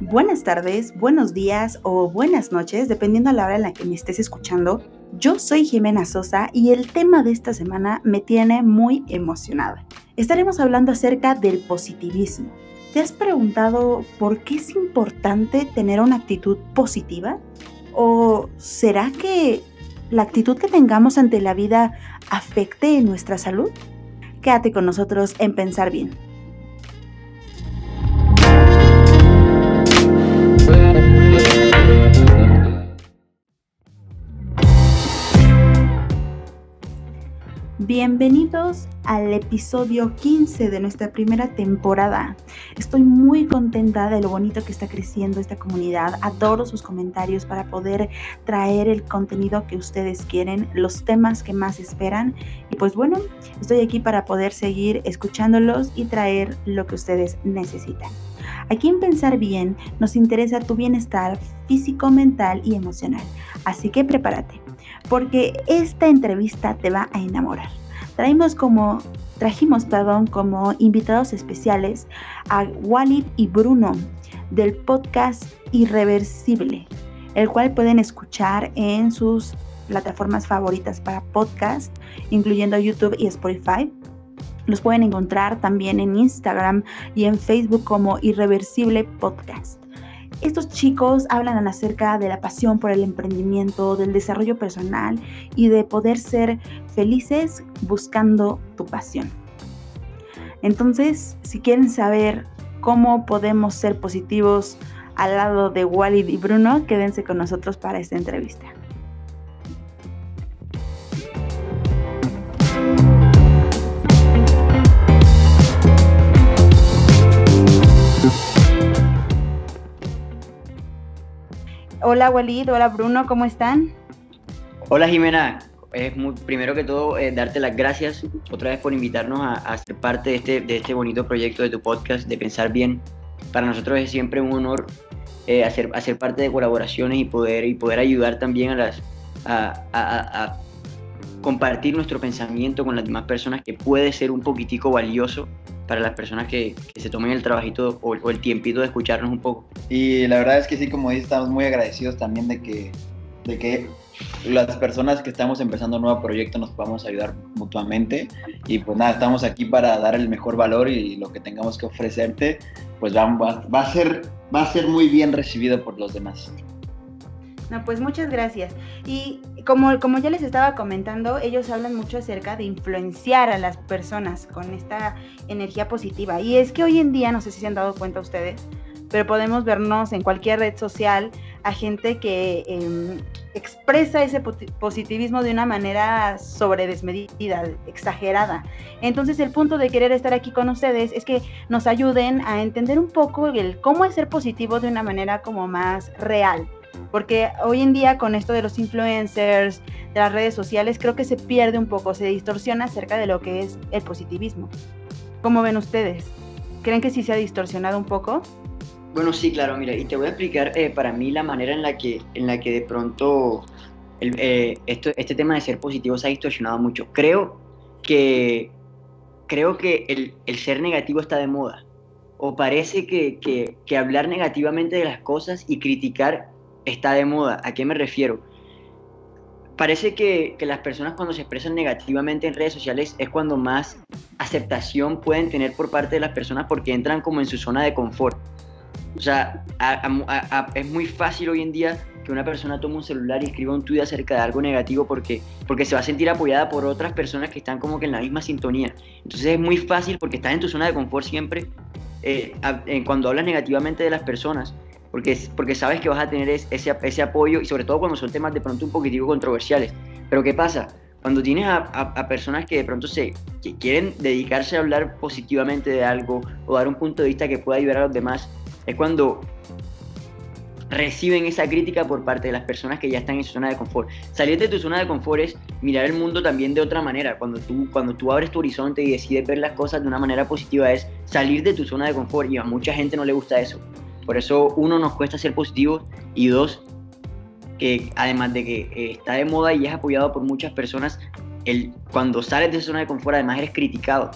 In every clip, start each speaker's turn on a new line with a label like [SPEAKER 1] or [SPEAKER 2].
[SPEAKER 1] buenas tardes, buenos días o buenas noches, dependiendo a la hora en la que me estés escuchando. Yo soy Jimena Sosa y el tema de esta semana me tiene muy emocionada. Estaremos hablando acerca del positivismo. ¿Te has preguntado por qué es importante tener una actitud positiva? ¿O será que la actitud que tengamos ante la vida afecte nuestra salud? Quédate con nosotros en Pensar Bien. Bienvenidos al episodio 15 de nuestra primera temporada. Estoy muy contenta de lo bonito que está creciendo esta comunidad. Adoro sus comentarios para poder traer el contenido que ustedes quieren, los temas que más esperan. Y pues bueno, estoy aquí para poder seguir escuchándolos y traer lo que ustedes necesitan. Aquí en Pensar Bien nos interesa tu bienestar físico, mental y emocional. Así que prepárate, porque esta entrevista te va a enamorar como, trajimos perdón, como invitados especiales a Walid y Bruno del podcast Irreversible, el cual pueden escuchar en sus plataformas favoritas para podcast, incluyendo YouTube y Spotify. Los pueden encontrar también en Instagram y en Facebook como Irreversible Podcast. Estos chicos hablan acerca de la pasión por el emprendimiento, del desarrollo personal y de poder ser felices buscando tu pasión. Entonces, si quieren saber cómo podemos ser positivos al lado de Walid y Bruno, quédense con nosotros para esta entrevista. Hola Walid, hola Bruno, ¿cómo están?
[SPEAKER 2] Hola Jimena, es primero que todo eh, darte las gracias otra vez por invitarnos a, ser parte de este, de este bonito proyecto de tu podcast, de Pensar Bien. Para nosotros es siempre un honor eh, hacer, hacer parte de colaboraciones y poder, y poder ayudar también a, compartir nuestro pensamiento con las demás personas que puede ser un poquitico valioso para las personas que, se tomen el trabajito o, el tiempito de escucharnos un poco.
[SPEAKER 3] Y la verdad es que sí, como dices, estamos muy agradecidos también de que, de que las personas que estamos empezando un nuevo proyecto nos podamos ayudar mutuamente. Y pues nada, estamos aquí para dar el mejor valor y lo que tengamos que ofrecerte, pues va, va, a, ser, va a ser muy bien recibido por los demás.
[SPEAKER 1] No, pues muchas gracias. Y como, como ya les estaba comentando, ellos hablan mucho acerca de influenciar a las personas con esta energía positiva. Y es que hoy en día, no sé si se han dado cuenta ustedes, pero podemos vernos en cualquier red social a gente que em, expresa ese positivismo de una manera sobredesmedida, exagerada. Entonces el punto de querer estar aquí con ustedes es que nos ayuden a entender un poco el cómo es ser positivo de una manera como más real porque hoy en día con esto de los influencers, de las redes sociales, creo que se pierde un poco, se distorsiona acerca de lo que es el positivismo. ¿Cómo ven ustedes? ¿Creen que sí se ha distorsionado un poco?
[SPEAKER 2] Bueno, sí, claro, mira, y te voy a explicar eh, para mí la manera en la que, en la que de pronto eh, esto, este tema de ser positivo se ha distorsionado mucho. Creo que, creo que el, el ser negativo está de moda. O parece que, que, que hablar negativamente de las cosas y criticar está de moda. ¿A qué me refiero? Parece que, las personas cuando se expresan negativamente en redes sociales es cuando más aceptación pueden tener por parte de las personas porque entran como en su zona de confort. O sea, es muy fácil hoy en día que una persona tome un celular y escriba un tweet acerca de algo negativo porque, porque se va a sentir apoyada por otras personas que están como que en la misma sintonía. Entonces es muy fácil porque estás en tu zona de confort siempre eh, cuando hablas negativamente de las personas porque, porque sabes que vas a tener ese, ese apoyo y sobre todo cuando son temas de pronto un poquitico controversiales. Pero ¿qué pasa? Cuando tienes a, a, personas que de pronto se que quieren dedicarse a hablar positivamente de algo o dar un punto de vista que pueda ayudar a los demás, es cuando reciben esa crítica por parte de las personas que ya están en su zona de confort. Salir de tu zona de confort es mirar el mundo también de otra manera. Cuando tú, cuando tú abres tu horizonte y decides ver las cosas de una manera positiva es salir de tu zona de confort y a mucha gente no le gusta eso. Por eso, uno, nos cuesta ser positivos y dos, que además de que eh, está de moda y es apoyado por muchas personas, el, cuando sales de esa zona de confort, además eres criticado.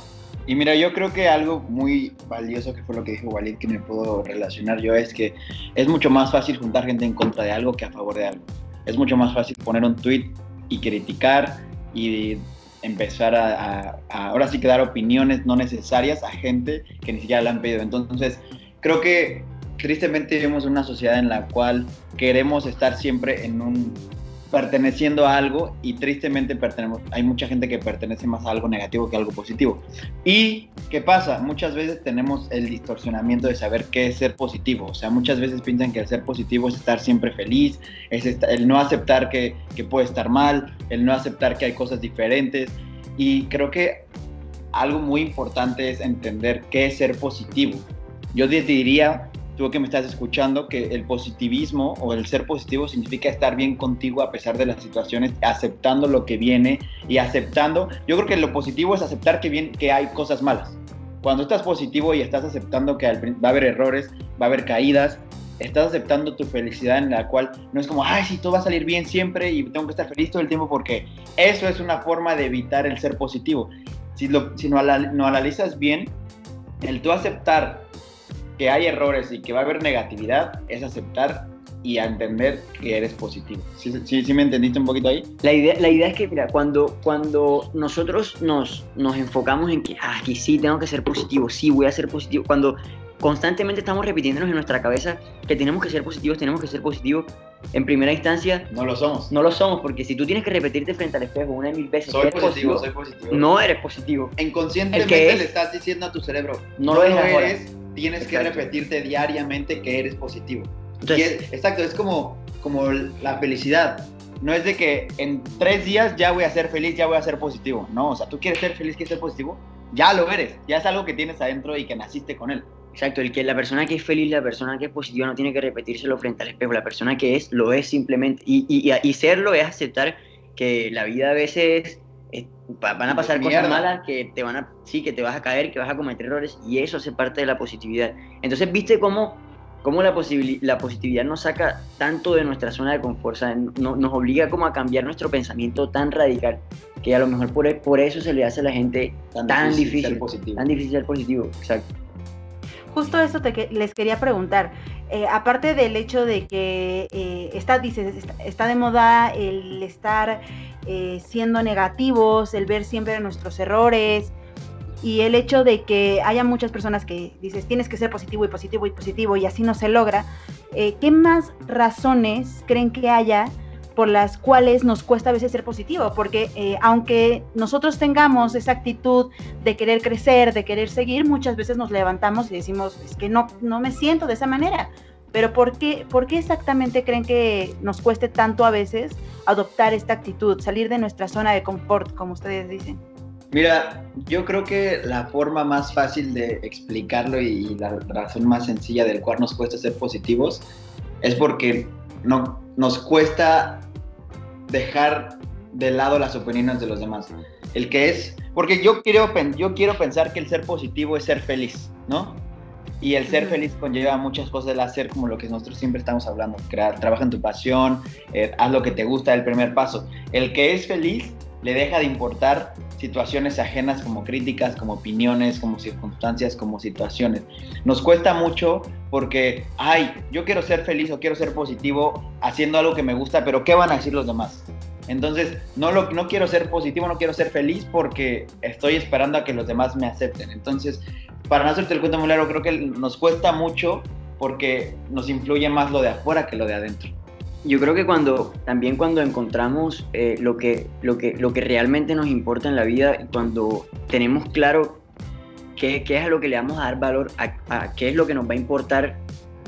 [SPEAKER 3] Y mira, yo creo que algo muy valioso que fue lo que dijo Walid, que me puedo relacionar yo, es que es mucho más fácil juntar gente en contra de algo que a favor de algo. Es mucho más fácil poner un tweet y criticar y empezar a, ahora sí que dar opiniones no necesarias a gente que ni siquiera la han pedido. Entonces, creo que tristemente vivimos una sociedad en la cual queremos estar siempre en un perteneciendo a algo y tristemente hay mucha gente que pertenece más a algo negativo que a algo positivo. ¿Y qué pasa? Muchas veces tenemos el distorsionamiento de saber qué es ser positivo. O sea, muchas veces piensan que el ser positivo es estar siempre feliz, es el no aceptar que, que puede estar mal, el no aceptar que hay cosas diferentes. Y creo que algo muy importante es entender qué es ser positivo. Yo diría tú que me estás escuchando, que el positivismo o el ser positivo significa estar bien contigo a pesar de las situaciones, aceptando lo que viene y aceptando. Yo creo que lo positivo es aceptar que, bien, que hay cosas malas. Cuando estás positivo y estás aceptando que va a haber errores, va a haber caídas, estás aceptando tu felicidad en la cual no es como, ay, sí, todo va a salir bien siempre y tengo que estar feliz todo el tiempo porque eso es una forma de evitar el ser positivo. Si, lo, si no, no analizas bien, el tú aceptar que hay errores y que va a haber negatividad es aceptar y entender que eres positivo. ¿Sí, sí, me entendiste un poquito ahí?
[SPEAKER 2] La idea, la idea es que, mira, cuando, cuando nosotros nos, nos enfocamos en que ah, aquí sí tengo que ser positivo, sí voy a ser positivo, cuando constantemente estamos repitiéndonos en nuestra cabeza que tenemos que ser positivos, tenemos que ser positivos, en primera instancia...
[SPEAKER 3] No lo somos.
[SPEAKER 2] No lo somos, porque si tú tienes que repetirte frente al espejo una y mil veces...
[SPEAKER 3] Soy positivo, soy positivo.
[SPEAKER 2] No eres positivo.
[SPEAKER 3] Inconscientemente le estás diciendo a tu cerebro, no, lo eres tienes que repetirte diariamente que eres positivo. exacto, es como, como la felicidad. No es de que en tres días ya voy a ser feliz, ya voy a ser positivo. No, o sea, tú quieres ser feliz, quieres ser positivo, ya lo eres. Ya es algo que tienes adentro y que naciste con él.
[SPEAKER 2] Exacto, el que la persona que es feliz, la persona que es positiva no tiene que repetírselo frente al espejo. La persona que es, lo es simplemente. Y, y, y serlo es aceptar que la vida a veces van a pasar cosas malas que te van a, sí, que te vas a caer, que vas a cometer errores y eso hace parte de la positividad. Entonces, ¿viste cómo, cómo la, la positividad nos saca tanto de nuestra zona de confort? nos obliga como a cambiar nuestro pensamiento tan radical que a lo mejor por, por eso se le hace a la gente tan, difícil, tan difícil ser positivo. Exacto.
[SPEAKER 4] Justo eso te, les quería preguntar. Eh, aparte del hecho de que eh, está, dices, está, de moda el estar eh, siendo negativos, el ver siempre nuestros errores y el hecho de que haya muchas personas que dices tienes que ser positivo y positivo y positivo y así no se logra, ¿qué más razones creen que haya por las cuales nos cuesta a veces ser positivo, porque eh, aunque nosotros tengamos esa actitud de querer crecer, de querer seguir, muchas veces nos levantamos y decimos, es que no, no me siento de esa manera. Pero ¿por qué, ¿por qué exactamente creen que nos cueste tanto a veces adoptar esta actitud, salir de nuestra zona de confort, como ustedes dicen?
[SPEAKER 3] Mira, yo creo que la forma más fácil de explicarlo y la razón más sencilla del cual nos cuesta ser positivos es porque no, nos cuesta dejar de lado las opiniones de los demás. El que es, porque yo quiero, yo quiero pensar que el ser positivo es ser feliz, ¿no? Y el ser feliz conlleva muchas cosas, el hacer como lo que nosotros siempre estamos hablando, crear, trabaja en tu pasión, eh, haz lo que te gusta, el primer paso. El que es feliz le deja de importar situaciones ajenas como críticas, como opiniones, como circunstancias, como situaciones. Nos cuesta mucho porque, ay, yo quiero ser feliz o quiero ser positivo haciendo algo que me gusta, pero ¿qué van a decir los demás? Entonces, no, lo, no quiero ser positivo, no quiero ser feliz porque estoy esperando a que los demás me acepten. Entonces, para no hacerte el cuento muy largo, creo que nos cuesta mucho porque nos influye más lo de afuera que lo de adentro
[SPEAKER 2] yo creo que cuando también cuando encontramos eh, lo, que, lo, que, lo que realmente nos importa en la vida, cuando tenemos claro qué, qué es a lo que le vamos a dar valor, a, qué es lo que nos va a importar,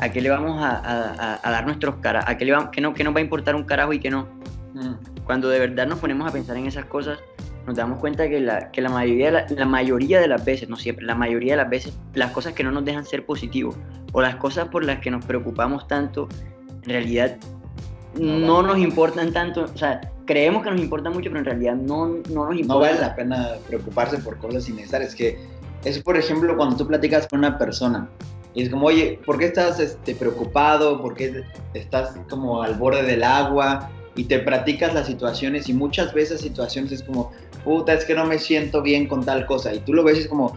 [SPEAKER 2] a qué le vamos a, a, dar nuestros caras, a qué, le va, qué, no, qué nos va a importar un carajo y qué no. Mm. Cuando de verdad nos ponemos a pensar en esas cosas, nos damos cuenta que la, que la, mayoría, la, la, mayoría de las veces, no siempre, la mayoría de las veces, las cosas que no nos dejan ser positivos o las cosas por las que nos preocupamos tanto, en realidad no nos importan tanto, o sea, creemos que nos importa mucho, pero en realidad no, no nos importa.
[SPEAKER 3] No vale la pena preocuparse por cosas innecesarias. Que es, por ejemplo, cuando tú platicas con una persona y es como, oye, ¿por qué estás este, preocupado? ¿Por qué estás como al borde del agua? Y te platicas las situaciones y muchas veces situaciones es como, puta, es que no me siento bien con tal cosa. Y tú lo ves y es como,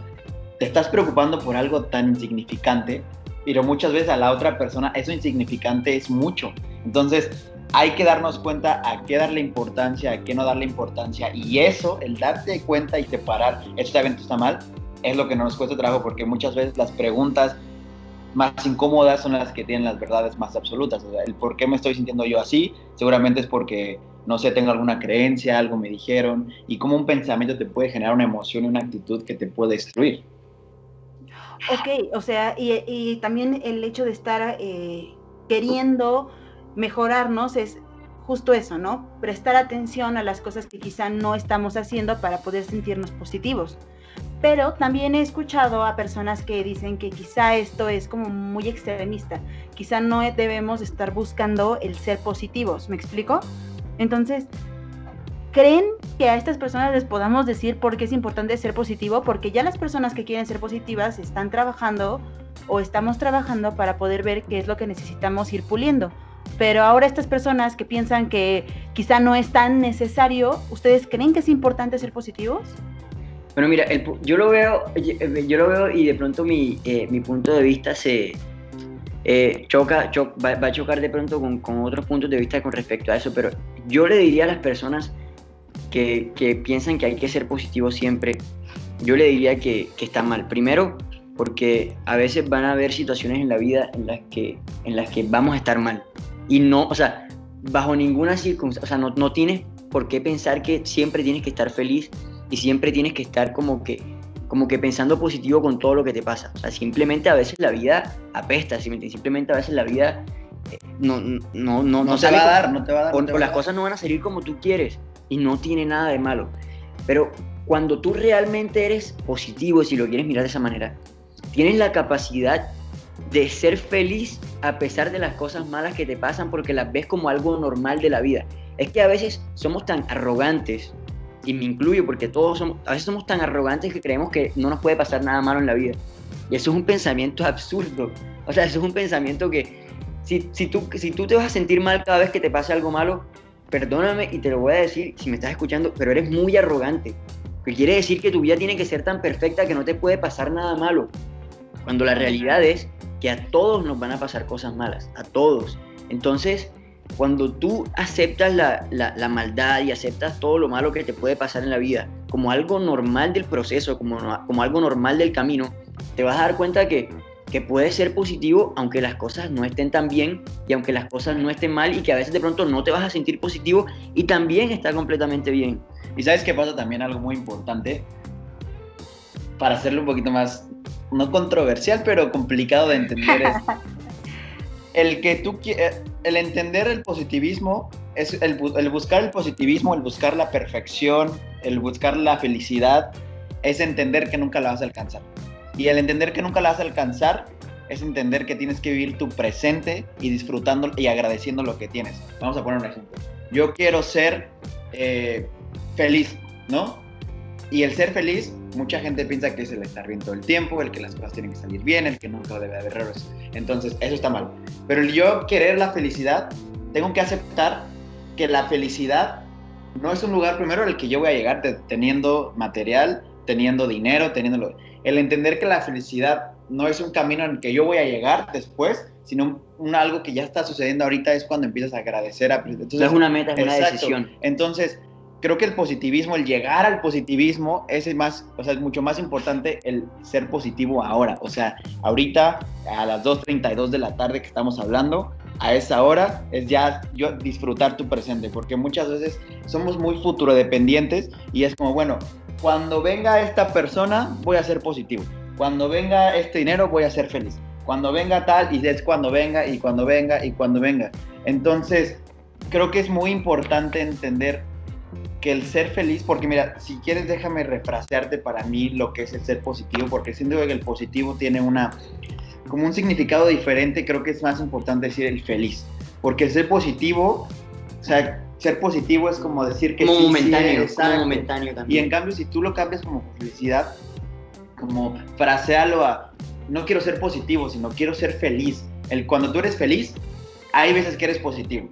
[SPEAKER 3] te estás preocupando por algo tan insignificante, pero muchas veces a la otra persona eso insignificante es mucho. Entonces, hay que darnos cuenta a qué darle importancia, a qué no darle importancia. Y eso, el darte cuenta y separar, este evento está mal, es lo que nos cuesta trabajo, porque muchas veces las preguntas más incómodas son las que tienen las verdades más absolutas. O sea, el por qué me estoy sintiendo yo así, seguramente es porque, no sé, tengo alguna creencia, algo me dijeron, y cómo un pensamiento te puede generar una emoción y una actitud que te puede destruir.
[SPEAKER 4] Ok, o sea, y, también el hecho de estar eh, queriendo mejorarnos es justo eso, ¿no? Prestar atención a las cosas que quizá no estamos haciendo para poder sentirnos positivos. Pero también he escuchado a personas que dicen que quizá esto es como muy extremista. Quizá no debemos estar buscando el ser positivos, ¿me explico? Entonces, ¿creen que a estas personas les podamos decir por qué es importante ser positivo? Porque ya las personas que quieren ser positivas están trabajando o estamos trabajando para poder ver qué es lo que necesitamos ir puliendo. Pero ahora estas personas que piensan que quizá no es tan necesario, ¿ustedes creen que es importante ser positivos?
[SPEAKER 2] Bueno, mira, yo lo veo, eh, yo lo veo y de pronto mi, eh, mi punto de vista se eh, choca, va, a chocar de pronto con, con, otros puntos de vista con respecto a eso, pero yo le diría a las personas que, que piensan que hay que ser positivo siempre, yo le diría que, que está mal. Primero, porque a veces van a haber situaciones en la vida en las que, en las que vamos a estar mal. Y no, o sea, bajo ninguna circunstancia, o sea, no, no tienes por qué pensar que siempre tienes que estar feliz y siempre tienes que estar como que, como que pensando positivo con todo lo que te pasa. O sea, simplemente a veces la vida apesta, simplemente a veces la vida eh, no, no, no, no,
[SPEAKER 3] no te va a dar, no te va a dar.
[SPEAKER 2] O, las cosas no van a salir como tú quieres y no tiene nada de malo. Pero cuando tú realmente eres positivo, si lo quieres mirar de esa manera, tienes la capacidad de ser feliz a pesar de las cosas malas que te pasan porque las ves como algo normal de la vida. Es que a veces somos tan arrogantes y me incluyo porque todos somos, a veces somos tan arrogantes que creemos que no nos puede pasar nada malo en la vida. Y eso es un pensamiento absurdo. O sea, eso es un pensamiento que si, si, tú, si tú te vas a sentir mal cada vez que te pase algo malo, perdóname y te lo voy a decir si me estás escuchando, pero eres muy arrogante. Que quiere decir que tu vida tiene que ser tan perfecta que no te puede pasar nada malo. Cuando la realidad es que a todos nos van a pasar cosas malas, a todos. Entonces, cuando tú aceptas la, maldad y aceptas todo lo malo que te puede pasar en la vida como algo normal del proceso, como, como algo normal del camino, te vas a dar cuenta que, que puede ser positivo aunque las cosas no estén tan bien y aunque las cosas no estén mal y que a veces de pronto no te vas a sentir positivo y también está completamente bien.
[SPEAKER 3] Y sabes que pasa también algo muy importante para hacerlo un poquito más, no controversial, pero complicado de entender es el que tú eh, el entender el positivismo es el, buscar el positivismo, el buscar la perfección, el buscar la felicidad, es entender que nunca la vas a alcanzar. Y el entender que nunca la vas a alcanzar es entender que tienes que vivir tu presente y disfrutando y agradeciendo lo que tienes. Vamos a poner un ejemplo. Yo quiero ser eh, feliz, ¿no? Y el ser feliz, mucha gente piensa que es el estar bien todo el tiempo, el que las cosas tienen que salir bien, el que nunca debe haber errores. Entonces, eso está mal. Pero el yo querer la felicidad, tengo que aceptar que la felicidad no es un lugar primero al que yo voy a llegar teniendo material, teniendo dinero, teniendo... El entender que la felicidad no es un camino en el que yo voy a llegar después, sino un, algo que ya está sucediendo ahorita es cuando empiezas a agradecer. A,
[SPEAKER 2] entonces, es una meta, es una decisión.
[SPEAKER 3] Entonces, creo que el positivismo, el llegar al positivismo, es más, o sea, es mucho más importante el ser positivo ahora. O sea, ahorita a las 2.32 de la tarde que estamos hablando, a esa hora es ya yo disfrutar tu presente, porque muchas veces somos muy futuro dependientes y es como, bueno, cuando venga esta persona voy a ser positivo, cuando venga este dinero voy a ser feliz, cuando venga tal y es cuando venga y cuando venga y cuando venga. Entonces, creo que es muy importante entender que el ser feliz, porque mira, si quieres déjame refrasearte para mí lo que es el ser positivo, porque siento que el positivo tiene una, como un significado diferente, creo que es más importante decir el feliz, porque el ser positivo, o sea, ser positivo es como decir que...
[SPEAKER 2] Como momentáneo, como momentáneo también.
[SPEAKER 3] Y en cambio, si tú lo cambias como felicidad, como frasealo a, no quiero ser positivo, sino quiero ser feliz. El, cuando tú eres feliz, hay veces que eres positivo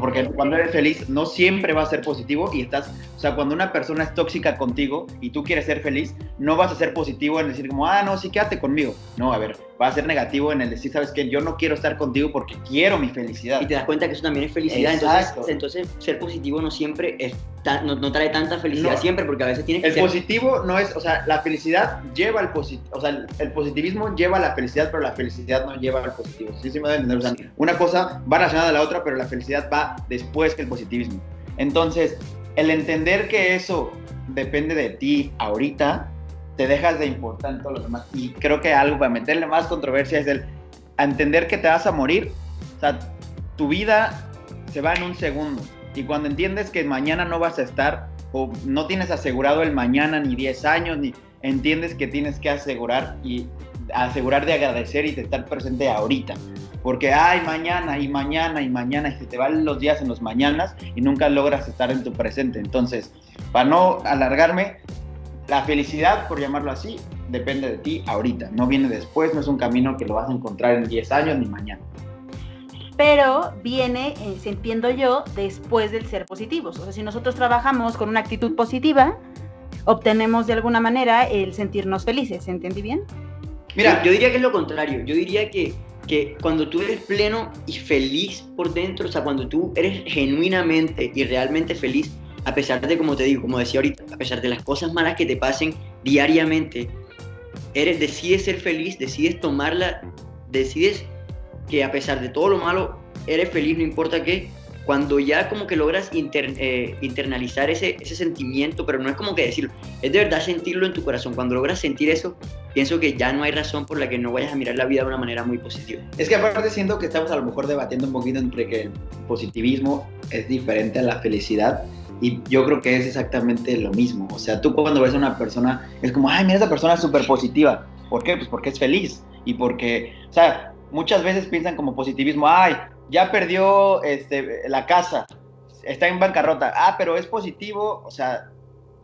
[SPEAKER 3] porque cuando eres feliz no siempre va a ser positivo y estás, sea, cuando una persona es tóxica contigo y tú quieres ser feliz, no vas a ser positivo en decir como, ah, no, sí, quédate conmigo. No, a ver, va a ser negativo en el decir, sabes que yo no quiero estar contigo porque quiero mi felicidad.
[SPEAKER 2] Y te das cuenta que eso también es felicidad. Entonces, entonces, ser positivo no siempre es no, trae tanta felicidad siempre porque a veces tienes que
[SPEAKER 3] El positivo no es, o sea, la felicidad lleva al positivo, o sea, el, positivismo lleva a la felicidad, pero la felicidad no lleva al positivo. Sí, sí me a entender. O sea, una cosa va relacionada a la otra, pero la felicidad va después que el positivismo. Entonces, el entender que eso depende de ti ahorita, te dejas de importar todo lo demás. Y creo que algo para meterle más controversia es el entender que te vas a morir. O sea, tu vida se va en un segundo. Y cuando entiendes que mañana no vas a estar o no tienes asegurado el mañana ni 10 años, ni entiendes que tienes que asegurar y asegurar de agradecer y de estar presente ahorita. Porque, ay, mañana y mañana y mañana, y se te van los días en los mañanas y nunca logras estar en tu presente. Entonces, para no alargarme, la felicidad, por llamarlo así, depende de ti ahorita. No viene después, no es un camino que lo vas a encontrar en 10 años ni mañana
[SPEAKER 4] pero viene, eh, entiendo yo, después del ser positivos. O sea, si nosotros trabajamos con una actitud positiva, obtenemos de alguna manera el sentirnos felices, ¿entendí bien?
[SPEAKER 2] Mira, yo diría que es lo contrario. Yo diría que, que cuando tú eres pleno y feliz por dentro, o sea, cuando tú eres genuinamente y realmente feliz, a pesar de, como te digo, como decía ahorita, a pesar de las cosas malas que te pasen diariamente, eres, decides ser feliz, decides tomarla, decides que a pesar de todo lo malo, eres feliz, no importa qué, cuando ya como que logras eh, internalizar ese, ese sentimiento, pero no es como que decirlo, es de verdad sentirlo en tu corazón. Cuando logras sentir eso, pienso que ya no hay razón por la que no vayas a mirar la vida de una manera muy positiva.
[SPEAKER 3] Es que aparte siento que estamos a lo mejor debatiendo un poquito entre que el positivismo es diferente a la felicidad. Y yo creo que es exactamente lo mismo. O sea, tú cuando ves a una persona, es como, ay, mira, esa persona es súper positiva. ¿Por qué? Pues porque es feliz. Y porque, o sea, muchas veces piensan como positivismo, ay, ya perdió este, la casa, está en bancarrota, ah, pero es positivo, o sea,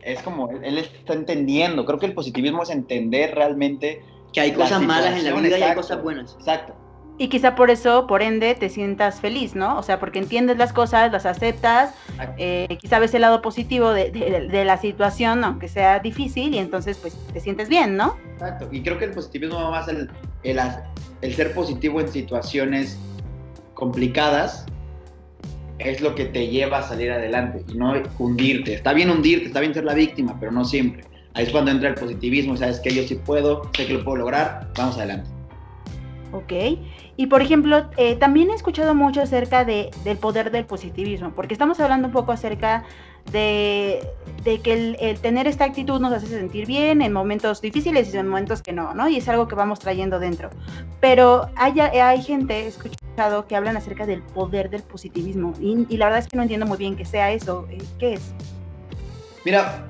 [SPEAKER 3] es como, él está entendiendo, creo que el positivismo es entender realmente
[SPEAKER 2] que hay cosas malas en la vida y hay cosas buenas.
[SPEAKER 3] Exacto.
[SPEAKER 4] Y quizá por eso, por ende, te sientas feliz, ¿no? O sea, porque entiendes las cosas, las aceptas, eh, quizá ves el lado positivo de, de, la situación, aunque sea difícil, y entonces pues te sientes bien, ¿no?
[SPEAKER 3] Exacto, y creo que el positivismo va más el, el, el ser positivo en situaciones complicadas es lo que te lleva a salir adelante y no hundirte. Está bien hundirte, está bien ser la víctima, pero no siempre. Ahí es cuando entra el positivismo, sabes que yo sí puedo, sé que lo puedo lograr, vamos adelante.
[SPEAKER 4] Ok, y por ejemplo, eh, también he escuchado mucho acerca de, del poder del positivismo, porque estamos hablando un poco acerca de, que el, tener esta actitud nos hace sentir bien en momentos difíciles y en momentos que no, ¿no? Y es algo que vamos trayendo dentro. Pero hay, hay gente, he escuchado, que hablan acerca del poder del positivismo y, la verdad es que no entiendo muy bien qué sea eso. Eh, ¿Qué es?
[SPEAKER 3] Mira,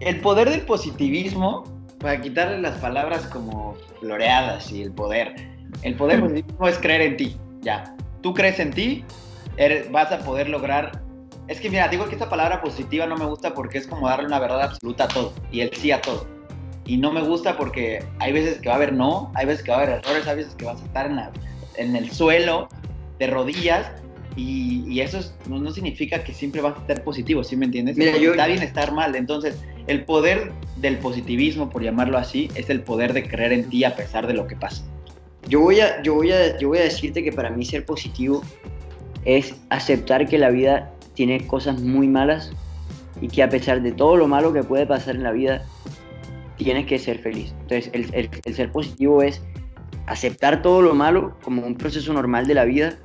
[SPEAKER 3] el poder del positivismo, para quitarle las palabras como floreadas y el poder, el poder positivismo es creer en ti, ya. Tú crees en ti, eres, vas a poder lograr es que mira, digo que esta palabra positiva no me gusta porque es como darle una verdad absoluta a todo y el sí a todo. Y no me gusta porque hay veces que va a haber no, hay veces que va a haber errores, hay veces que vas a estar en, en el suelo de rodillas y, eso no, significa que siempre vas a estar positivo, ¿sí me entiendes? Mira, yo, está bien estar mal. Entonces, el poder del positivismo, por llamarlo así, es el poder de creer en ti a pesar de lo que pasa.
[SPEAKER 2] Yo voy a, yo voy a, yo voy a decirte que para mí ser positivo es aceptar que la vida tiene cosas muy malas y que a pesar de todo lo malo que puede pasar en la vida, tienes que ser feliz. Entonces, el, ser positivo es aceptar todo lo malo como un proceso normal de la vida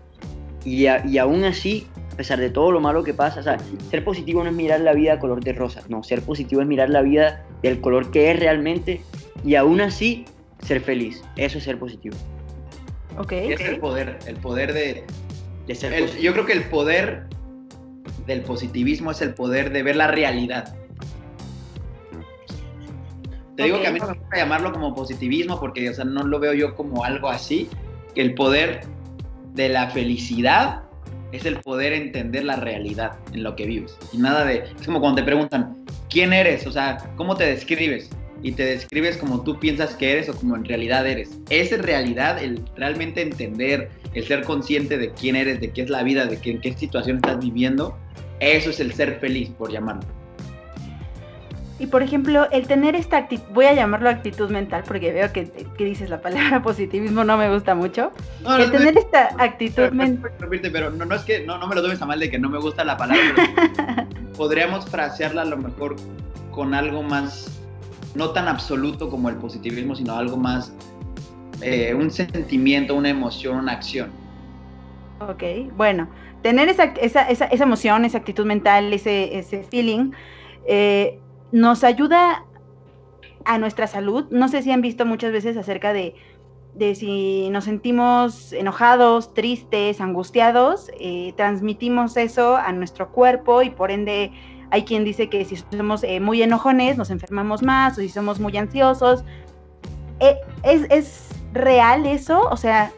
[SPEAKER 2] y, y aún así, a pesar de todo lo malo que pasa, o sea, ser positivo no es mirar la vida color de rosa, no, ser positivo es mirar la vida del color que es realmente y aún así ser feliz. Eso es ser positivo.
[SPEAKER 3] Ok. Es el poder, el poder de, ser Yo creo que el poder del positivismo es el poder de ver la realidad. Te digo que a mí no me gusta llamarlo como positivismo porque o sea, no lo veo yo como algo así, que el poder de la felicidad es el poder entender la realidad en lo que vives. Y nada de, es como cuando te preguntan, ¿quién eres? O sea, ¿cómo te describes? Y te describes como tú piensas que eres o como en realidad eres. Esa realidad, el realmente entender, el ser consciente de quién eres, de qué es la vida, de qué, en qué situación estás viviendo, Eso es el ser feliz, por llamarlo.
[SPEAKER 4] Y por ejemplo, el tener esta actitud, voy a llamarlo actitud mental, porque veo que, dices la palabra positivismo no me gusta mucho. el tener esta actitud mental.
[SPEAKER 3] Pero no, no es que no, no me lo tomes a mal de que no me gusta la palabra. podríamos frasearla a lo mejor con algo más, no tan absoluto como el positivismo, sino algo más, eh, un sentimiento, una emoción, una acción.
[SPEAKER 4] Ok, bueno, tener esa, esa, esa, esa emoción, esa actitud mental, ese, ese feeling, eh, nos ayuda a nuestra salud. No sé si han visto muchas veces acerca de, si nos sentimos enojados, tristes, angustiados, eh, transmitimos eso a nuestro cuerpo y por ende hay quien dice que si somos eh, muy enojones nos enfermamos más o si somos muy ansiosos. Eh, ¿es, real eso? O sea,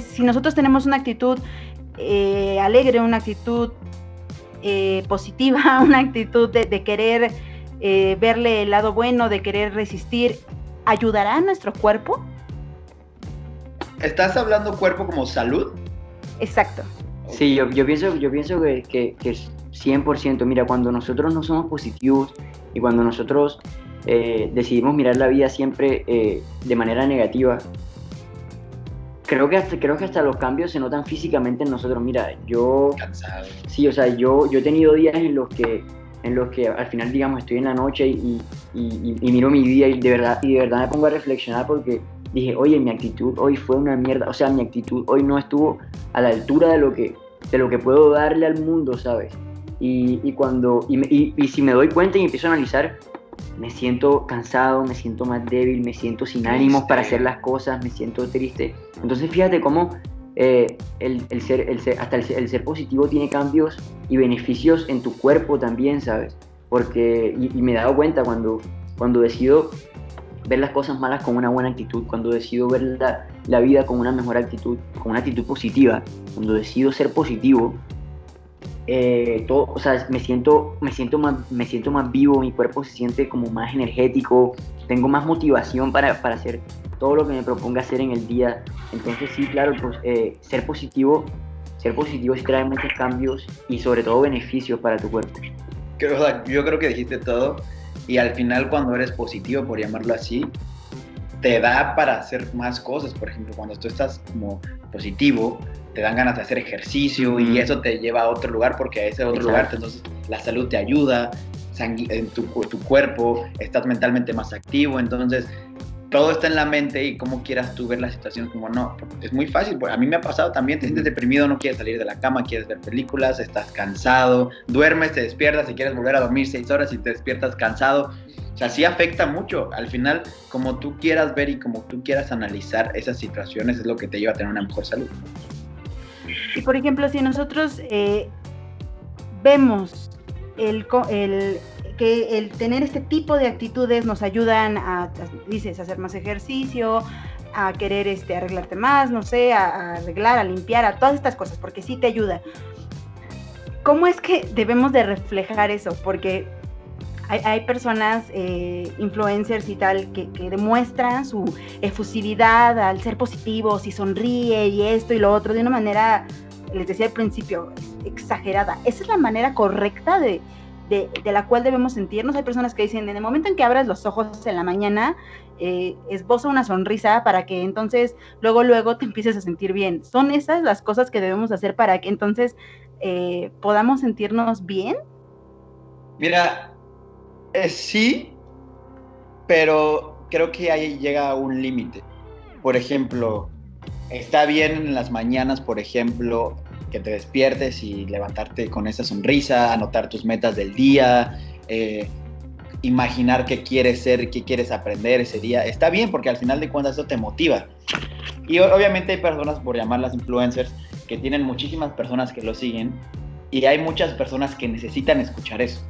[SPEAKER 4] si nosotros tenemos una actitud alegre, una actitud eh, positiva, una actitud de, querer eh, verle el lado bueno, de querer resistir, ¿ayudará a nuestro cuerpo?
[SPEAKER 3] ¿Estás hablando cuerpo como salud?
[SPEAKER 4] Exacto.
[SPEAKER 2] Sí, yo, pienso, yo pienso que, que, es 100%. Mira, cuando nosotros no somos positivos y cuando nosotros eh, decidimos mirar la vida siempre de manera negativa, creo que hasta, creo que hasta los cambios se notan físicamente en nosotros. Mira, yo...
[SPEAKER 3] Cansado.
[SPEAKER 2] Sí, o sea, yo, yo he tenido días en los que en los que al final, digamos, estoy en la noche y, y, miro mi día y de verdad y de verdad me pongo a reflexionar porque dije, oye, mi actitud hoy fue una mierda, o sea, mi actitud hoy no estuvo a la altura de lo que, de lo que puedo darle al mundo, ¿sabes? Y, y cuando, y, y, si me doy cuenta y empiezo a analizar, me siento cansado, me siento más débil, me siento sin ánimos para hacer las cosas, me siento triste. Entonces fíjate cómo eh, el, ser, el hasta el, ser positivo tiene cambios y beneficios en tu cuerpo también, ¿sabes? Porque, y, me he dado cuenta cuando, cuando decido ver las cosas malas con una buena actitud, cuando decido ver la, la vida con una mejor actitud, con una actitud positiva, cuando decido ser positivo, eh, todo, o sea, me siento, me, siento más, me siento más vivo, mi cuerpo se siente como más energético, tengo más motivación para, para hacer todo lo que me proponga hacer en el día. Entonces sí, claro, pues eh, ser positivo, ser positivo es traer muchos cambios y sobre todo beneficios para tu cuerpo.
[SPEAKER 3] yo creo que dijiste todo y al final cuando eres positivo, por llamarlo así, te da para hacer más cosas. Por ejemplo, cuando tú estás como positivo, te dan ganas de hacer ejercicio y eso te lleva a otro lugar porque a ese otro lugar entonces la salud te ayuda, en tu, tu, cuerpo, estás mentalmente más activo, entonces todo está en la mente y cómo quieras tú ver la situación como no, es muy fácil, a mí me ha pasado también, te sientes deprimido, no quieres salir de la cama, quieres ver películas, estás cansado, duermes, te despiertas y quieres volver a dormir seis horas y te despiertas cansado, o sea, sí afecta mucho, al final como tú quieras ver y como tú quieras analizar esas situaciones es lo que te lleva a tener una mejor salud.
[SPEAKER 4] Y por ejemplo, si nosotros eh, vemos el, que el tener este tipo de actitudes nos ayudan a, dices, a hacer más ejercicio, a querer este, arreglarte más, no sé, a, arreglar, a limpiar, a todas estas cosas, porque sí te ayuda. ¿Cómo es que debemos de reflejar eso? Porque hay, personas, eh, influencers y tal, que, que, demuestran su efusividad al ser positivos y sonríe y esto y lo otro de una manera, les decía al principio, exagerada. ¿Esa es la manera correcta de, de, la cual debemos sentirnos? Hay personas que dicen, en el momento en que abras los ojos en la mañana, eh, esboza una sonrisa para que entonces luego, luego te empieces a sentir bien. ¿Son esas las cosas que debemos hacer para que entonces eh, podamos sentirnos bien?
[SPEAKER 3] Mira, eh, sí, pero creo que ahí llega un límite. Por ejemplo, está bien en las mañanas, por ejemplo, que te despiertes y levantarte con esa sonrisa, anotar tus metas del día, eh, imaginar qué quieres ser, qué quieres aprender ese día. Está bien porque al final de cuentas eso te motiva. Y obviamente hay personas, por llamarlas influencers, que tienen muchísimas personas que lo siguen y hay muchas personas que necesitan escuchar eso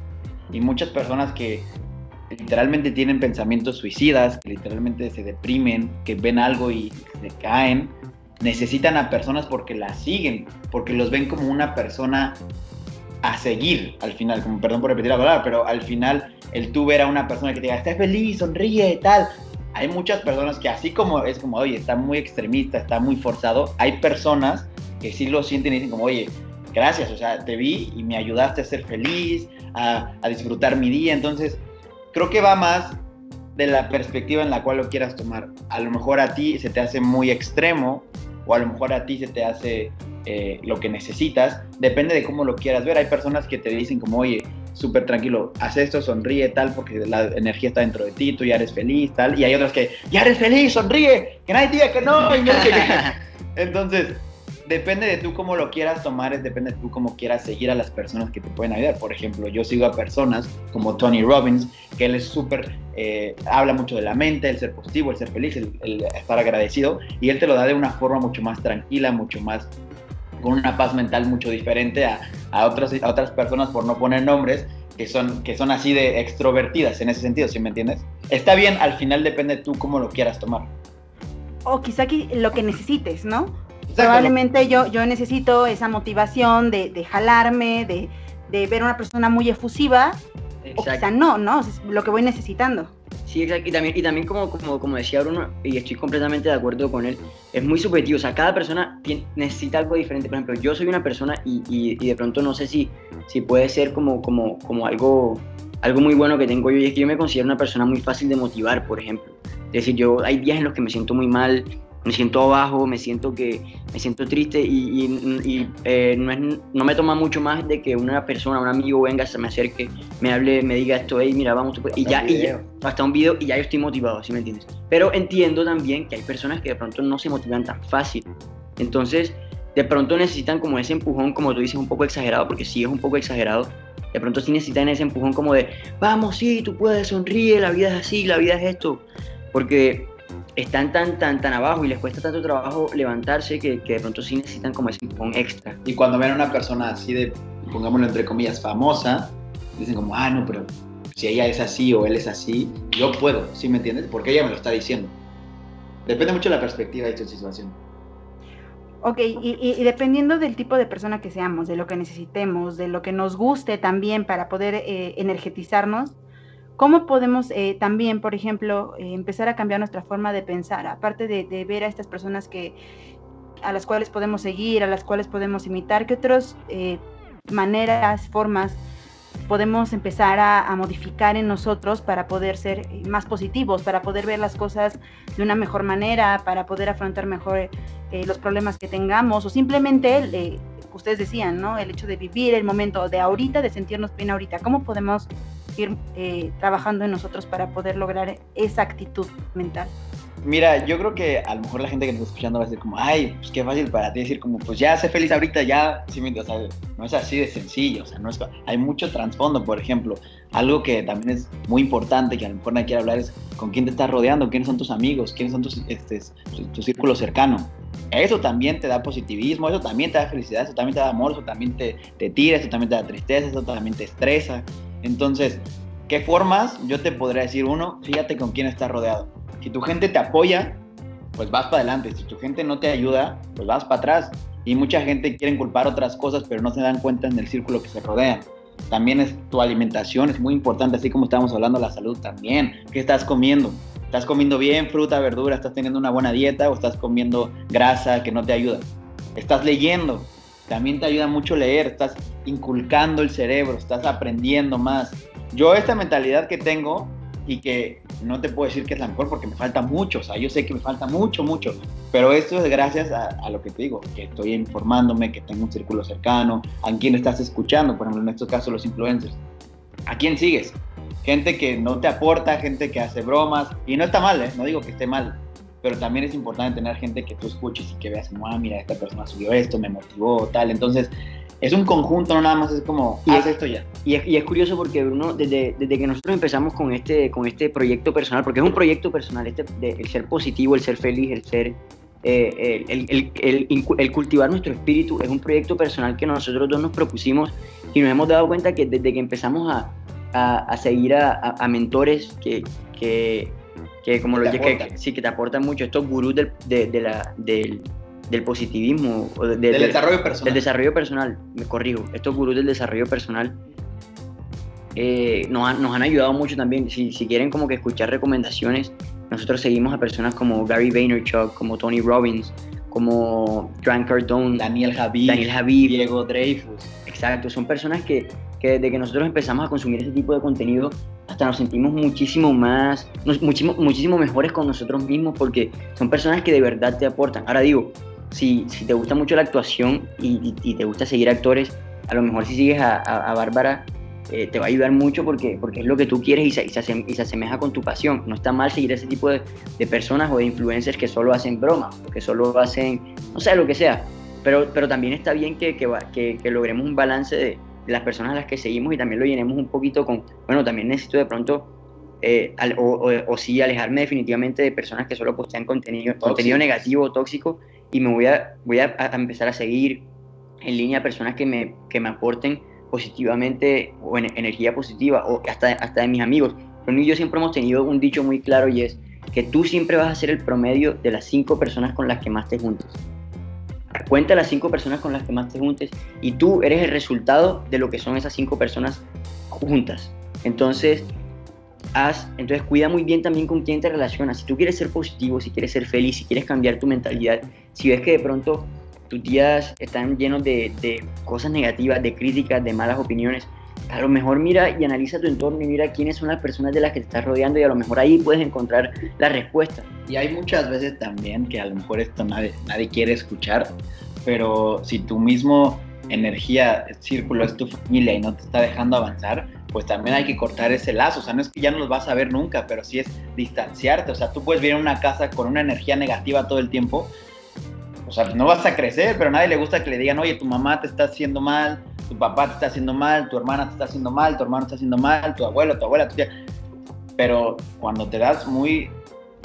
[SPEAKER 3] y muchas personas que literalmente tienen pensamientos suicidas, que literalmente se deprimen, que ven algo y se caen, necesitan a personas porque las siguen, porque los ven como una persona a seguir al final, como perdón por repetir la palabra, pero al final el tú ver a una persona que te diga, está feliz, sonríe, tal. Hay muchas personas que así como es como, oye, está muy extremista, está muy forzado, hay personas que sí lo sienten y dicen como, oye, gracias, o sea, te vi y me ayudaste a ser feliz, a, a disfrutar mi día. Entonces, creo que va más de la perspectiva en la cual lo quieras tomar. A lo mejor a ti se te hace muy extremo o a lo mejor a ti se te hace eh, lo que necesitas, depende de cómo lo quieras ver. Hay personas que te dicen como, oye, súper tranquilo, haz esto, sonríe, tal, porque la energía está dentro de ti, tú ya eres feliz, tal. Y hay otras que, ya eres feliz, sonríe, que nadie diga que no. Y no Entonces, depende de tú cómo lo quieras tomar, es depende de tú cómo quieras seguir a las personas que te pueden ayudar. Por ejemplo, yo sigo a personas como Tony Robbins, que él es súper, eh, habla mucho de la mente, el ser positivo, el ser feliz, el, estar agradecido, y él te lo da de una forma mucho más tranquila, mucho más con una paz mental mucho diferente a, a, otras, a otras personas, por no poner nombres, que son, que son así de extrovertidas en ese sentido, ¿sí me entiendes? Está bien, al final depende de tú cómo lo quieras tomar.
[SPEAKER 4] O quizá lo que necesites, ¿no? Probablemente yo, yo necesito esa motivación de, de jalarme, de, de, ver a una persona muy efusiva, o quizá no, ¿no? Es lo que voy necesitando.
[SPEAKER 2] Sí, exacto. Y también, y también como, como, como decía Bruno, y estoy completamente de acuerdo con él, es muy subjetivo. O sea, cada persona tiene, necesita algo diferente. Por ejemplo, yo soy una persona y, y, y, de pronto no sé si, si puede ser como, como, como algo, algo muy bueno que tengo yo. Y es que yo me considero una persona muy fácil de motivar, por ejemplo. Es decir, yo hay días en los que me siento muy mal, me siento abajo, me siento que me siento triste y, y, eh, no, es, no, me toma mucho más de que una persona, un amigo venga, se me acerque, me hable, me diga esto, hey, mira, vamos, y ya, y ya, hasta un video y ya yo estoy motivado, ¿sí me entiendes? Pero entiendo también que hay personas que de pronto no se motivan tan fácil. Entonces, de pronto necesitan como ese empujón, como tú dices, un poco exagerado, porque sí es un poco exagerado. De pronto sí necesitan ese empujón como de, vamos, sí, tú puedes, sonríe, la vida es así, la vida es esto. Porque están tan, tan, tan abajo y les cuesta tanto trabajo levantarse que, que de pronto sí necesitan como ese empujón extra.
[SPEAKER 3] Y cuando ven a una persona así de, pongámoslo entre comillas, famosa, dicen como, ah, no, pero si ella es así o él es así, yo puedo, ¿sí me entiendes? Porque ella me lo está diciendo. Depende mucho de la perspectiva de tu situación.
[SPEAKER 4] Ok, y, y, dependiendo del tipo de persona que seamos, de lo que necesitemos, de lo que nos guste también para poder eh, energetizarnos, ¿Cómo podemos eh, también, por ejemplo, eh, empezar a cambiar nuestra forma de pensar, aparte de, ver a estas personas que a las cuales podemos seguir, a las cuales podemos imitar, qué otras eh, maneras, formas podemos empezar a, a, modificar en nosotros para poder ser más positivos, para poder ver las cosas de una mejor manera, para poder afrontar mejor los problemas que tengamos o simplemente ustedes decían, ¿no? El hecho de vivir el momento de ahorita, de sentirnos bien ahorita. ¿Cómo podemos ir eh, trabajando en nosotros para poder lograr esa actitud mental?
[SPEAKER 3] Mira, yo creo que a lo mejor la gente que nos está escuchando va a decir como, ay, pues qué fácil para ti decir como, pues ya sé feliz ahorita, ya, sí, o sea, no es así de sencillo, o sea, no es, hay mucho trasfondo, por ejemplo, algo que también es muy importante, que a lo mejor nadie quiere hablar, es con quién te estás rodeando, quiénes son tus amigos, quiénes son tus, este, tu círculo cercano. Eso también te da positivismo, eso también te da felicidad, eso también te da amor, eso también te, te tira, eso también te da tristeza, eso también te estresa. Entonces, ¿qué formas? Yo te podría decir, uno, fíjate con quién estás rodeado. Si tu gente te apoya, pues vas para adelante. Si tu gente no te ayuda, pues vas para atrás. Y mucha gente quiere culpar otras cosas, pero no se dan cuenta en el círculo que se rodean. También es tu alimentación, es muy importante, así como estábamos hablando de la salud también. ¿Qué estás comiendo? ¿Estás comiendo bien fruta, verdura? ¿Estás teniendo una buena dieta o estás comiendo grasa que no te ayuda? ¿Estás leyendo? También te ayuda mucho leer, estás inculcando el cerebro, estás aprendiendo más. Yo esta mentalidad que tengo y que no te puedo decir que es la mejor porque me falta mucho, o sea, yo sé que me falta mucho, mucho, pero esto es gracias a, lo que te digo, que estoy informándome, que tengo un círculo cercano, a quién estás escuchando, por ejemplo, en este caso los influencers. ¿A quién sigues? Gente que no te aporta, gente que hace bromas, y no está mal, ¿eh? no digo que esté mal, pero también es importante tener gente que tú escuches y que veas como, ah, mira, esta persona subió esto, me motivó, tal. Entonces, es un conjunto, no nada más es como, y haz esto ya.
[SPEAKER 2] Y es, y es, curioso porque, Bruno, desde, desde, que nosotros empezamos con este, con este proyecto personal, porque es un proyecto personal, este, de, el ser positivo, el ser feliz, el ser... Eh, el, el, el, el, cultivar nuestro espíritu es un proyecto personal que nosotros dos nos propusimos y nos hemos dado cuenta que desde que empezamos a, a, a seguir a, a, mentores que, que, que como lo dije, que, sí, que te aportan mucho, estos gurús del, de, de la, del, del positivismo,
[SPEAKER 3] de, del desarrollo personal.
[SPEAKER 2] Del desarrollo personal, me corrijo, estos gurús del desarrollo personal eh, nos, han, nos, han, ayudado mucho también. Si, si, quieren como que escuchar recomendaciones, nosotros seguimos a personas como Gary Vaynerchuk, como Tony Robbins, como Grant Cardone,
[SPEAKER 3] Daniel Javid,
[SPEAKER 2] Daniel Javid,
[SPEAKER 3] Diego Dreyfus.
[SPEAKER 2] Exacto, son personas que, que desde que nosotros empezamos a consumir ese tipo de contenido, hasta nos sentimos muchísimo más, muchísimo, muchísimo mejores con nosotros mismos porque son personas que de verdad te aportan. Ahora digo, si, si te gusta mucho la actuación y, y, te gusta seguir actores, a lo mejor si sigues a, a, Bárbara, eh, te va a ayudar mucho porque, porque es lo que tú quieres y se, y, se y se, asemeja con tu pasión. No está mal seguir ese tipo de, de, personas o de influencers que solo hacen broma, que solo hacen, no sé, lo que sea. Pero, pero también está bien que, que, que, que logremos un balance de, las personas a las que seguimos y también lo llenemos un poquito con, bueno, también necesito de pronto, eh, o, o, sí, alejarme definitivamente de personas que solo postean contenido, contenido negativo, tóxico, y me voy a, voy a, empezar a seguir en línea personas que me, que me aporten positivamente o en, energía positiva, o hasta, hasta de mis amigos. Pero y yo siempre hemos tenido un dicho muy claro y es que tú siempre vas a ser el promedio de las cinco personas con las que más te juntas. Cuenta las cinco personas con las que más te juntes y tú eres el resultado de lo que son esas cinco personas juntas. Entonces, haz, entonces cuida muy bien también con quién te relacionas. Si tú quieres ser positivo, si quieres ser feliz, si quieres cambiar tu mentalidad, si ves que de pronto tus días están llenos de, de cosas negativas, de críticas, de malas opiniones, a lo mejor mira y analiza tu entorno y mira quiénes son las personas de las que te estás rodeando y a lo mejor ahí puedes encontrar la respuesta.
[SPEAKER 3] Y hay muchas veces también que a lo mejor esto nadie, nadie quiere escuchar, pero si tu mismo energía, círculo es tu familia y no te está dejando avanzar, pues también hay que cortar ese lazo. O sea, no es que ya no los vas a ver nunca, pero sí es distanciarte. O sea, tú puedes vivir en una casa con una energía negativa todo el tiempo. Sea, no vas a crecer, pero a nadie le gusta que le digan, oye, tu mamá te está haciendo mal, tu papá te está haciendo mal, tu hermana te está haciendo mal, tu hermano te está haciendo mal, tu abuelo, tu abuela, tu tía. Pero cuando te das muy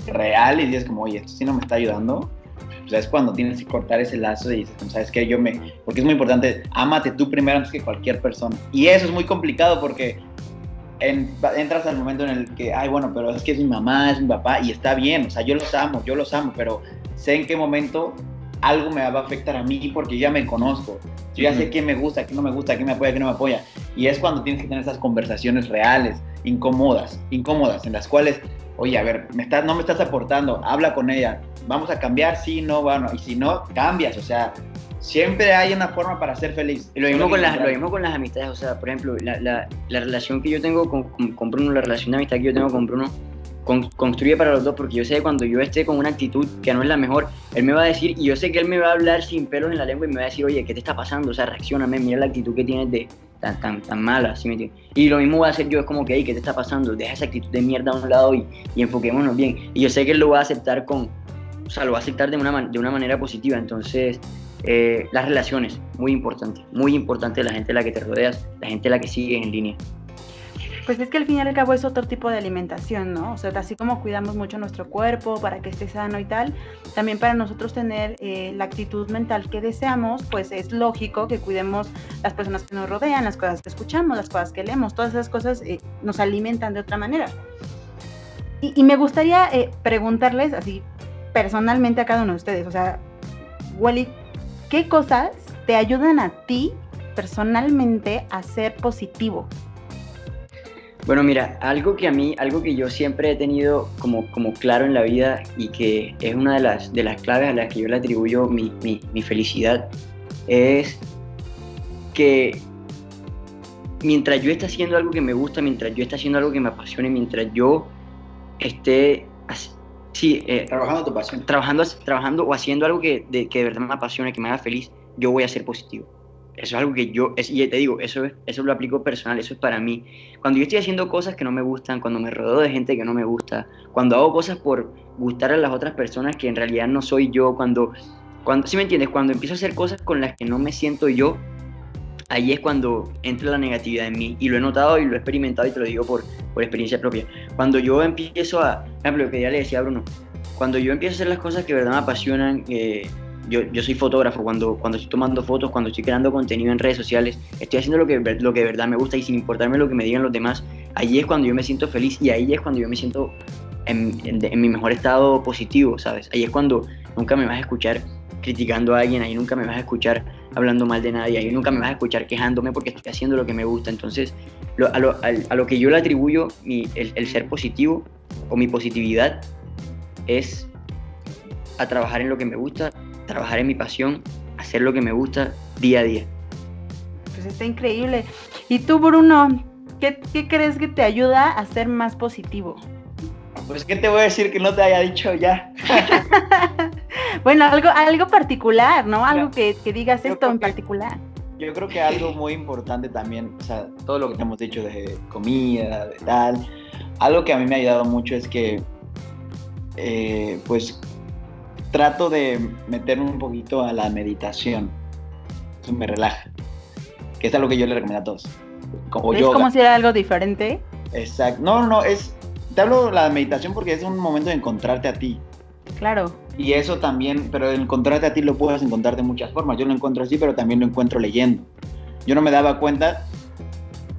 [SPEAKER 3] real y dices como, oye, esto sí no me está ayudando, pues es cuando tienes que cortar ese lazo y dices, ¿sabes qué? Yo me... Porque es muy importante, ámate tú primero antes que cualquier persona. Y eso es muy complicado porque entras al momento en el que, ay, bueno, pero es que es mi mamá, es mi papá, y está bien, o sea, yo los amo, yo los amo, pero sé en qué momento algo me va a afectar a mí porque ya me conozco. Yo ya sé qué me gusta, qué no me gusta, qué me apoya, qué no me apoya. Y es cuando tienes que tener esas conversaciones reales, incómodas, incómodas, en las cuales, oye, a ver, me estás, no me estás aportando, habla con ella, vamos a cambiar, sí, no, bueno, y si no, cambias, o sea, siempre hay una forma para ser feliz.
[SPEAKER 2] Y lo mismo, con las, lo mismo con las amistades, o sea, por ejemplo, la, la, la relación que yo tengo con, con Bruno, la relación de amistad que yo tengo con Bruno, construye para los dos, porque yo sé que cuando yo esté con una actitud que no es la mejor, él me va a decir, y yo sé que él me va a hablar sin pelos en la lengua y me va a decir, oye, ¿qué te está pasando? O sea, reaccioname, mira la actitud que tienes de tan, tan, tan mala, ¿sí me? Y lo mismo va a hacer yo, es como que, hey, ¿qué te está pasando? Deja esa actitud de mierda a un lado y, y enfoquémonos bien. Y yo sé que él lo va a aceptar con, o sea, lo va a aceptar de una, de una manera positiva, entonces... Eh, las relaciones, muy importante, muy importante la gente a la que te rodeas, la gente a la que sigues en línea.
[SPEAKER 4] Pues es que al fin y al cabo es otro tipo de alimentación, ¿no? O sea, así como cuidamos mucho nuestro cuerpo para que esté sano y tal, también para nosotros tener eh, la actitud mental que deseamos, pues es lógico que cuidemos las personas que nos rodean, las cosas que escuchamos, las cosas que leemos, todas esas cosas eh, nos alimentan de otra manera. Y, me gustaría eh, preguntarles así personalmente a cada uno de ustedes, o sea, Wally, ¿qué cosas te ayudan a ti personalmente a ser positivo?
[SPEAKER 2] Bueno, mira, algo que a mí, algo que yo siempre he tenido como, como claro en la vida y que es una de las, de las claves a las que yo le atribuyo mi, mi, felicidad, es que mientras yo esté haciendo algo que me gusta, mientras yo esté haciendo algo que me apasione, mientras yo esté sí,
[SPEAKER 3] eh, trabajando tu pasión.
[SPEAKER 2] Trabajando, trabajando o haciendo algo que de, que de verdad me apasione, que me haga feliz, yo voy a ser positivo. Eso es algo que yo, es, y te digo, eso, eso lo aplico personal, eso es para mí. Cuando yo estoy haciendo cosas que no me gustan, cuando me rodeo de gente que no me gusta, cuando hago cosas por gustar a las otras personas que en realidad no soy yo, cuando, cuando ¿sí me entiendes? Cuando empiezo a hacer cosas con las que no me siento yo, ahí es cuando entra la negatividad en mí. Y lo he notado y lo he experimentado y te lo digo por, por experiencia propia. Cuando yo empiezo a, por ejemplo, lo que ya le decía a Bruno, cuando yo empiezo a hacer las cosas que verdad me apasionan, eh, yo, yo soy fotógrafo, cuando, cuando estoy tomando fotos, cuando estoy creando contenido en redes sociales, estoy haciendo lo que, lo que de verdad me gusta y sin importarme lo que me digan los demás, ahí es cuando yo me siento feliz y ahí es cuando yo me siento en, en, mi mejor estado positivo, ¿sabes? Ahí es cuando nunca me vas a escuchar criticando a alguien, ahí nunca me vas a escuchar hablando mal de nadie, ahí nunca me vas a escuchar quejándome porque estoy haciendo lo que me gusta. Entonces, a, lo, a, lo, que yo le atribuyo mi, el, el ser positivo o mi positividad es a trabajar en lo que me gusta, trabajar en mi pasión, hacer lo que me gusta día a día.
[SPEAKER 4] Pues está increíble. ¿Y tú, Bruno, qué, qué crees que te ayuda a ser más positivo?
[SPEAKER 3] Pues, ¿qué te voy a decir que no te haya dicho ya?
[SPEAKER 4] bueno, algo, algo particular, ¿no? Algo que, que, digas esto en particular.
[SPEAKER 3] Yo creo que algo muy importante también, o sea, todo lo que hemos dicho de comida, de tal, algo que a mí me ha ayudado mucho es que, eh, pues, trato de meterme un poquito a la meditación. Eso me relaja. Que es algo que yo le recomiendo a todos.
[SPEAKER 4] Como ¿Es como si era algo diferente?
[SPEAKER 3] Exacto. No, no, es te hablo de la meditación porque es un momento de encontrarte a ti.
[SPEAKER 4] Claro.
[SPEAKER 3] Y eso también, pero encontrarte a ti lo puedes encontrar de muchas formas. Yo lo encuentro así, pero también lo encuentro leyendo. Yo no me daba cuenta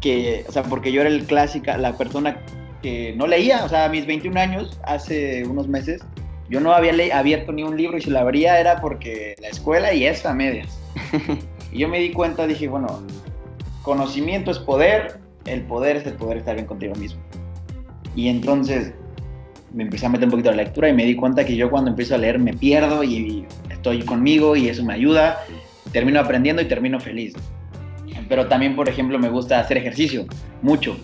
[SPEAKER 3] que, o sea, porque yo era el clásica, la persona que no leía, o sea, a mis 21 años, hace unos meses, yo no había abierto ni un libro y si lo abría era porque la escuela y eso a medias. y yo me di cuenta, dije, bueno, conocimiento es poder, el poder es el poder estar bien contigo mismo. Y entonces me empecé a meter un poquito a la lectura y me di cuenta que yo cuando empiezo a leer me pierdo y estoy conmigo y eso me ayuda, termino aprendiendo y termino feliz. Pero también, por ejemplo, me gusta hacer ejercicio, mucho.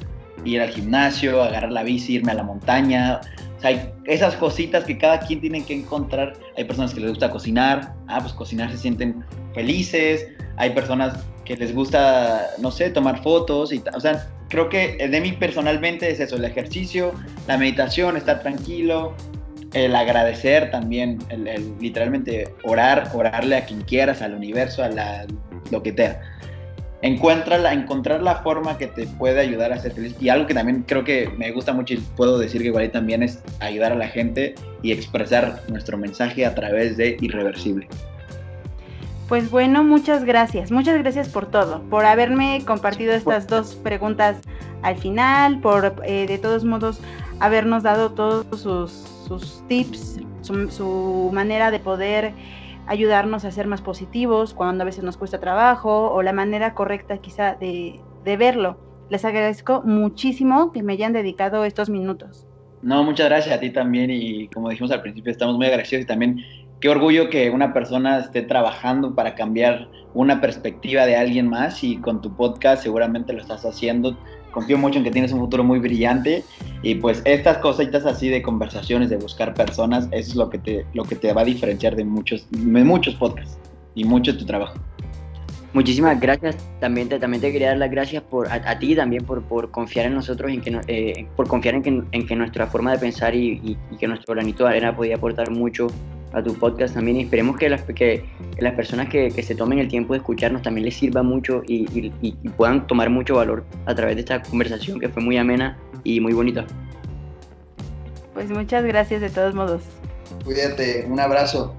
[SPEAKER 3] Ir al gimnasio, agarrar la bici, irme a la montaña. Sea, hay esas cositas que cada quien tiene que encontrar. Hay personas que les gusta cocinar, ah, pues cocinar se sienten felices. Hay personas que les gusta, no sé, tomar fotos y o sea, creo que de mí personalmente es eso, el ejercicio, la meditación, estar tranquilo, el agradecer también, el, literalmente orar, orarle a quien quieras, al universo, a la, lo que te encuentra la, encontrar la forma que te puede ayudar a ser feliz. Y algo que también creo que me gusta mucho y puedo decir que igual también es ayudar a la gente y expresar nuestro mensaje a través de Irreversible.
[SPEAKER 4] Pues bueno, muchas gracias. Muchas gracias por todo, por haberme compartido estas dos preguntas al final, por eh, de todos modos habernos dado todos sus, tips, su, manera de poder ayudarnos a ser más positivos cuando a veces nos cuesta trabajo o la manera correcta quizá de, de verlo. Les agradezco muchísimo que me hayan dedicado estos minutos.
[SPEAKER 3] No, muchas gracias a ti también y como dijimos al principio, estamos muy agradecidos y también qué orgullo que una persona esté trabajando para cambiar una perspectiva de alguien más y con tu podcast seguramente lo estás haciendo. Confío mucho en que tienes un futuro muy brillante y pues estas cositas así de conversaciones, de buscar personas, eso es lo que te, lo que te va a diferenciar de muchos, de muchos podcasts y mucho de tu trabajo.
[SPEAKER 2] Muchísimas gracias. También te, también te quería dar las gracias por, a, ti también por, por, confiar en nosotros, en que, eh, por confiar en que, en que, nuestra forma de pensar y, y que nuestro granito de arena podía aportar mucho a tu podcast también y esperemos que las, que, las personas que, se tomen el tiempo de escucharnos también les sirva mucho y, puedan tomar mucho valor a través de esta conversación que fue muy amena y muy bonita.
[SPEAKER 4] Pues muchas gracias de todos modos.
[SPEAKER 3] Cuídate, un abrazo.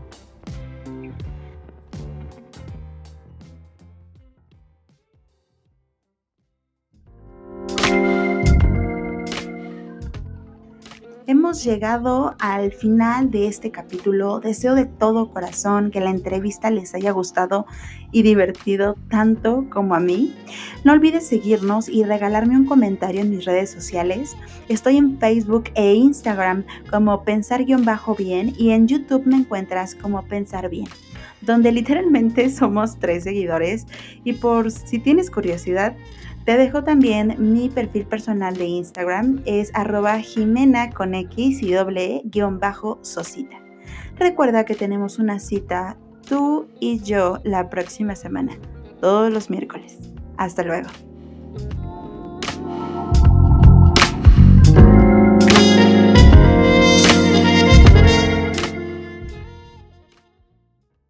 [SPEAKER 4] Llegado al final de este capítulo. Deseo de todo corazón que la entrevista les haya gustado y divertido tanto como a mí. No olvides seguirnos y regalarme un comentario en mis redes sociales. Estoy en Facebook e Instagram como pensar-bien y en YouTube me encuentras como pensar bien donde literalmente somos tres seguidores y por si tienes curiosidad, te dejo también mi perfil personal de Instagram, es arroba jimena con X y doble guion bajo sosita. Recuerda que tenemos una cita tú y yo la próxima semana, todos los miércoles. Hasta luego.